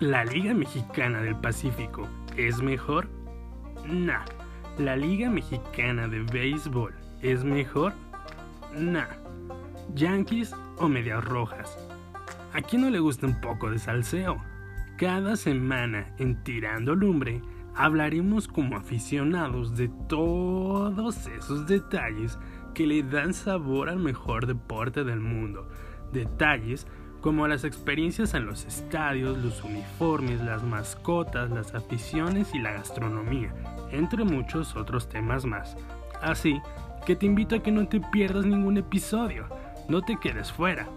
¿La Liga Mexicana del Pacífico es mejor? Nah. ¿La Liga Mexicana de Béisbol es mejor? Nah. ¿Yankees o Medias Rojas? ¿A quién no le gusta un poco de salseo? Cada semana en Tirando Lumbre hablaremos como aficionados de todos esos detalles que le dan sabor al mejor deporte del mundo. Detalles como las experiencias en los estadios, los uniformes, las mascotas, las aficiones y la gastronomía, entre muchos otros temas más. Así que te invito a que no te pierdas ningún episodio, no te quedes fuera.